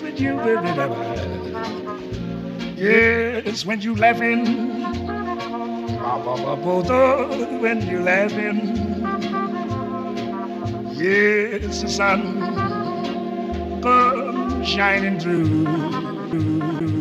when you Yeah, it's when you laughing. When you laughing. Yes, the sun comes shining through.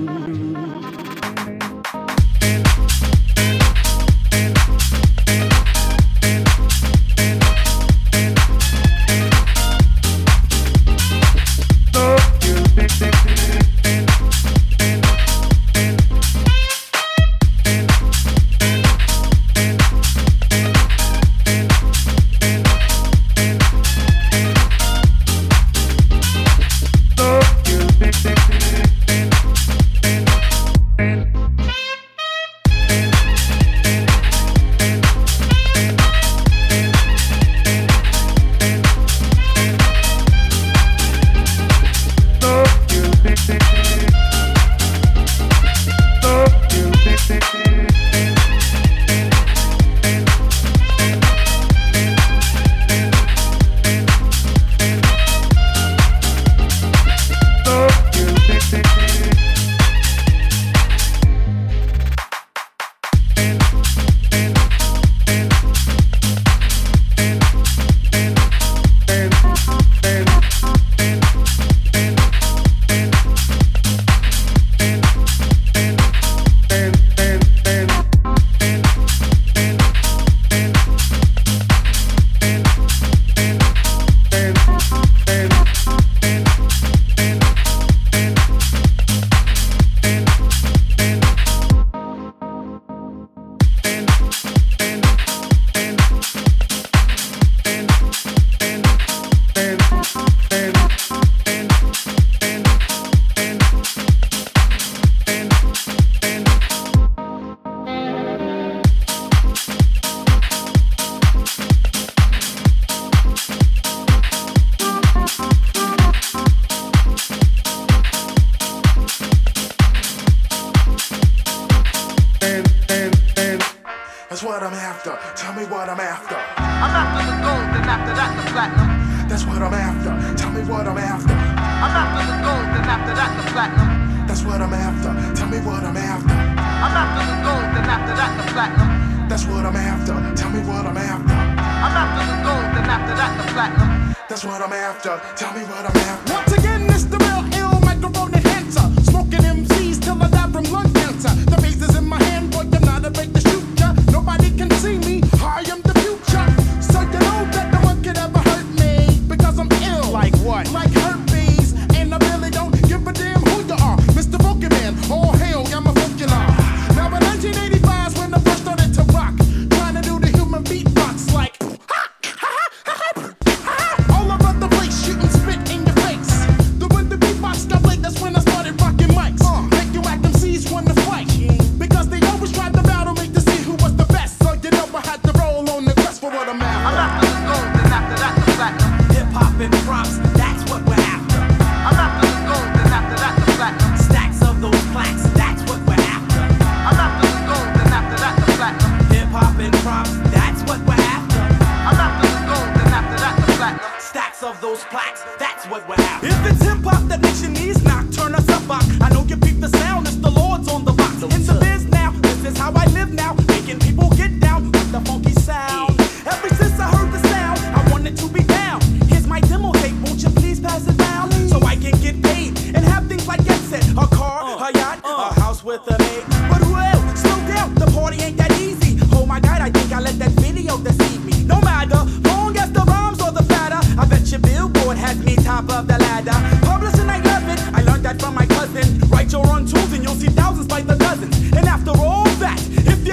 what I'm after. I'm after the gold, and after that, the platinum. That's what I'm after. Tell me what I'm after. I'm after the gold, and after that, the platinum. That's what I'm after. Tell me what I'm after. I'm after the gold, and after that, the platinum. That's what I'm after. Tell me what I'm after. I'm after the gold, and after that, the platinum. That's what I'm after. Tell me what I'm after. Once again, it's the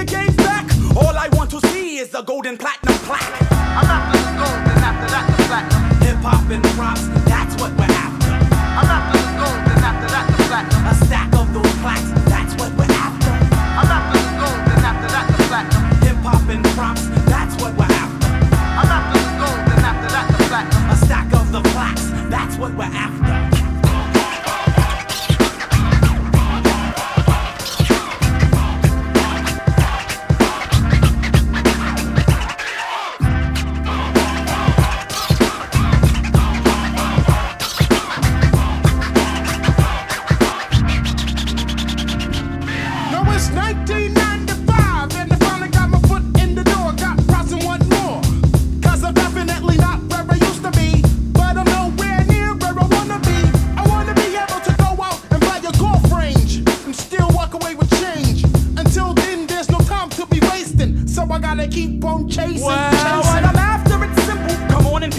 decades back. All I want to see is the golden platinum plaque.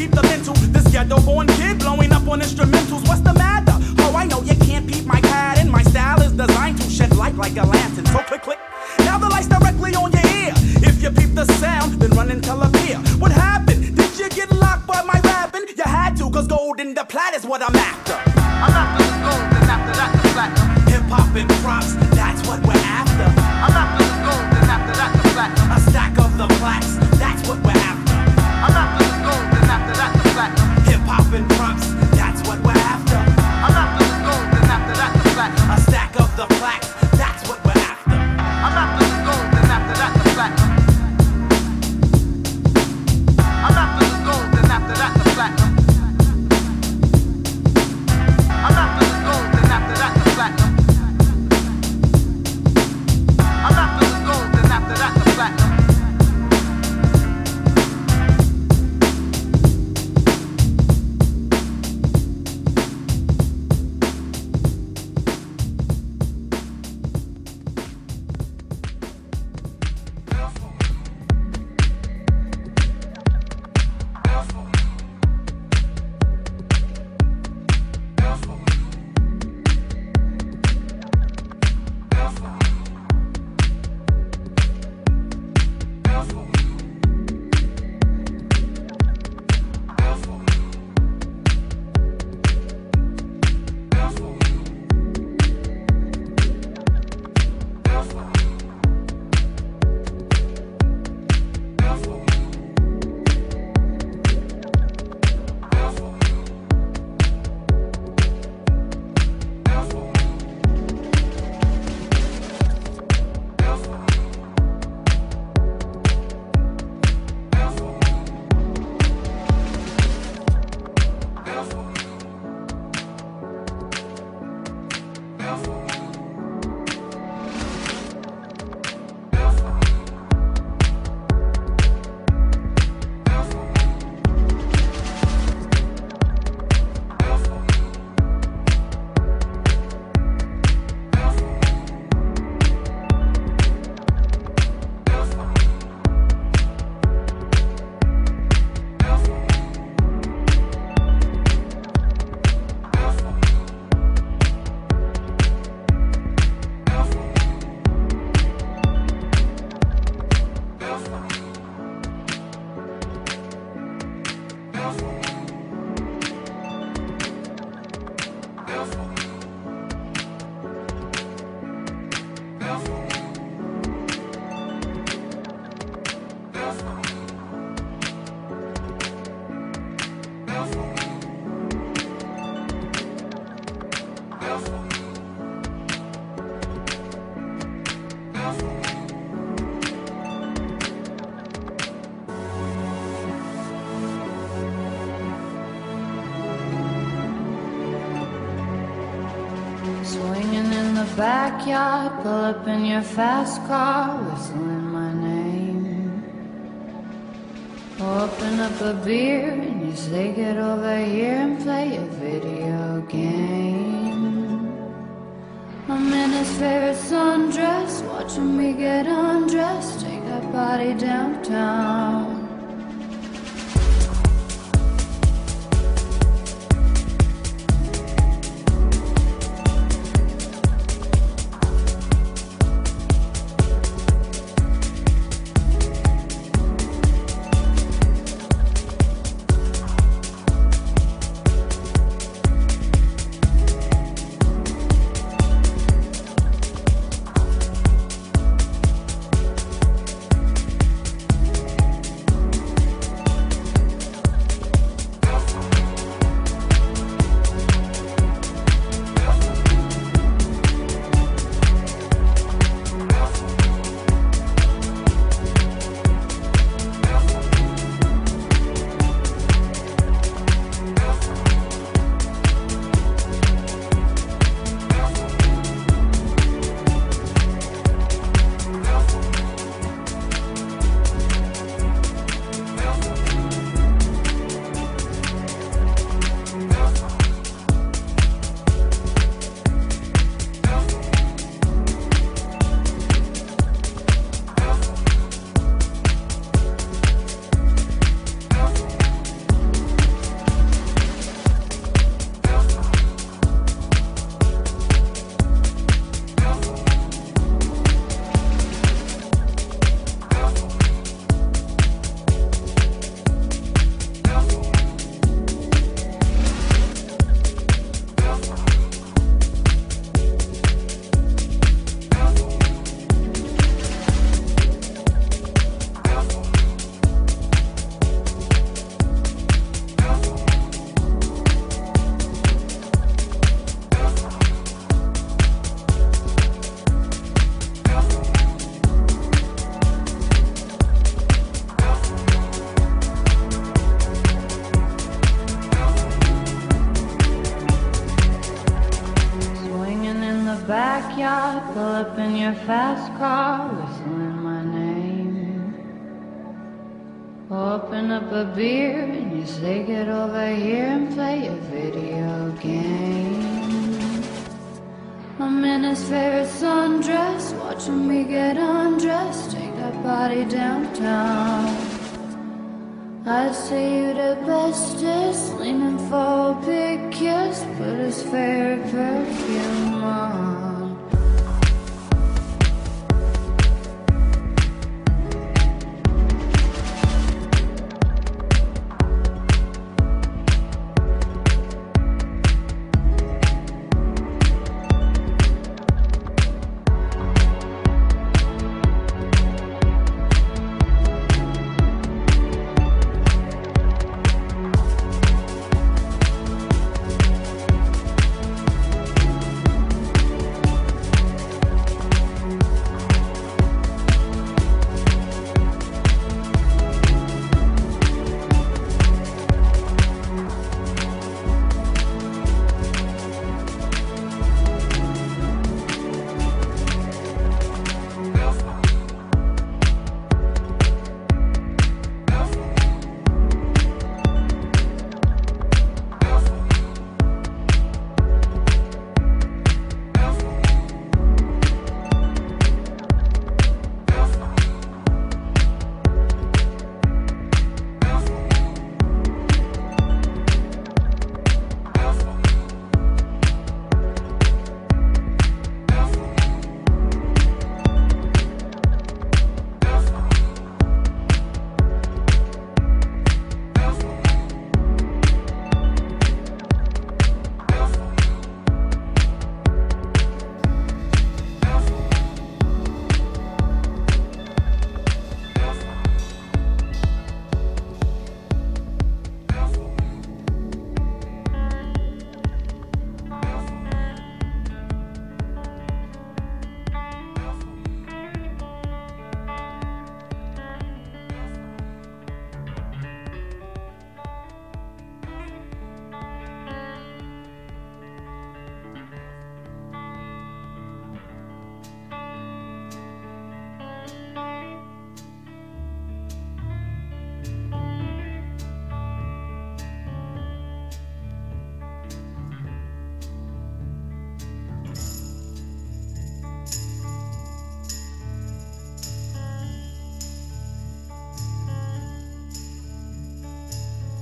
peep the mental. This ghetto born kid blowing up on instrumentals. What's the matter? Oh, I know you can't peep my pad, and my style is designed to shed light like a lantern. So click, click. Now the light's directly on your ear. If you peep the sound, then run and tell a peer. What happened? Did you get locked by my rapping? You had to, cause gold in the plat is what I'm at. Swinging in the backyard, pull up in your fast car, whistling my name. Open up a beer and you say get over here and play a video game. I'm in his favorite sundress, watching me get undressed, take that body downtown.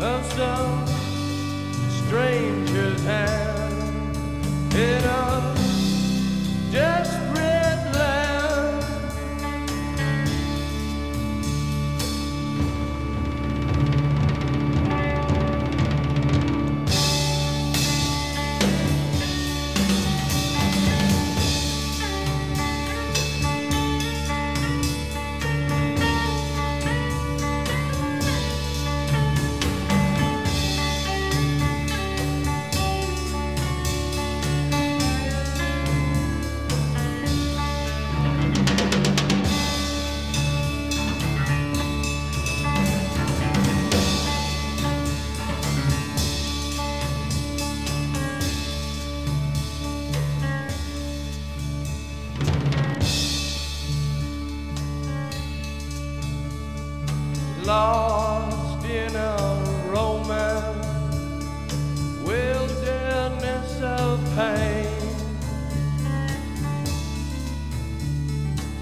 of some strange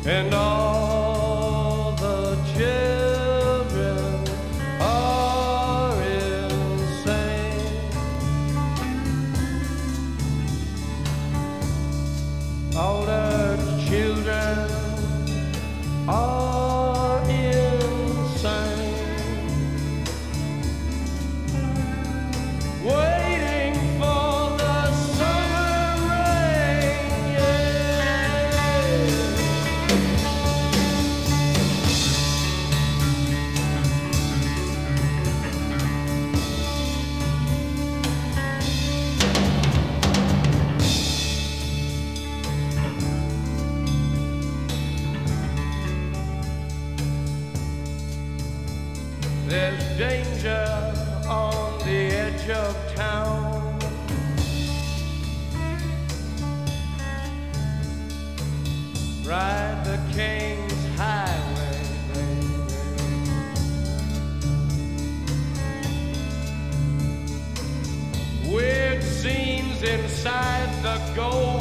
and all inside the goal.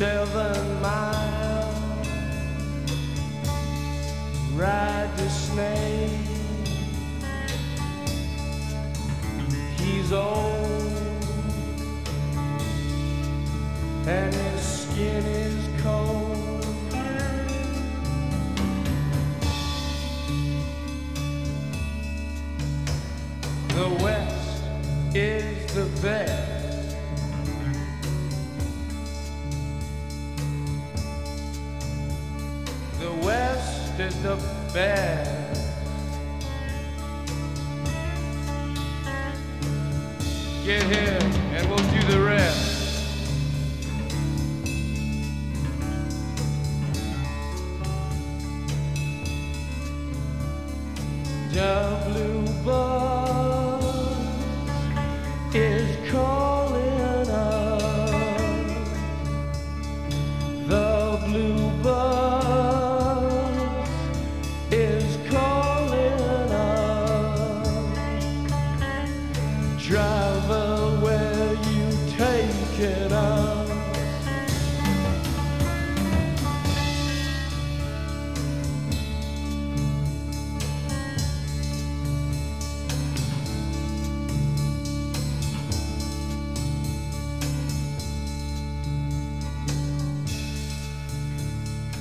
seven miles. Ride the snake. He's old and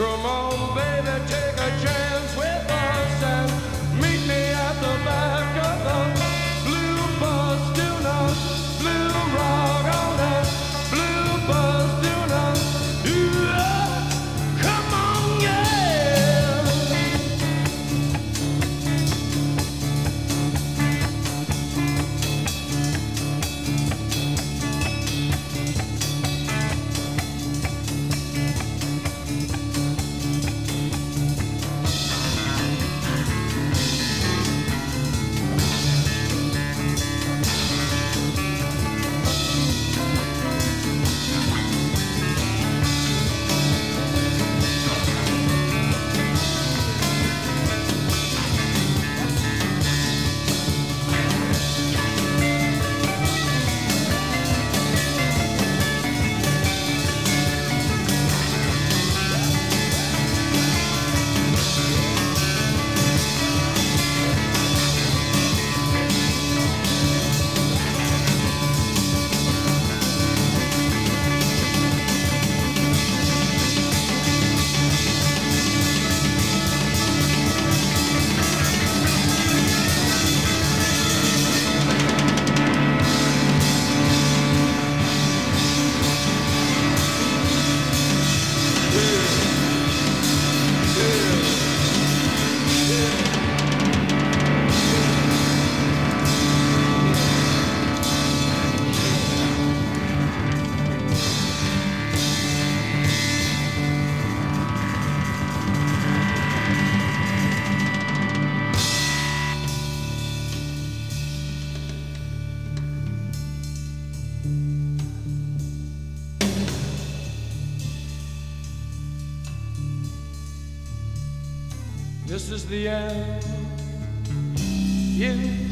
Come on, baby,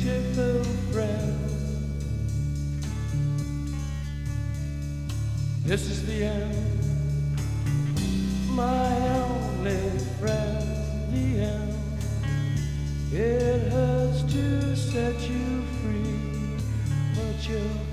beautiful friend. This is the end, my only friend. The end. It hurts to set you free, but you'll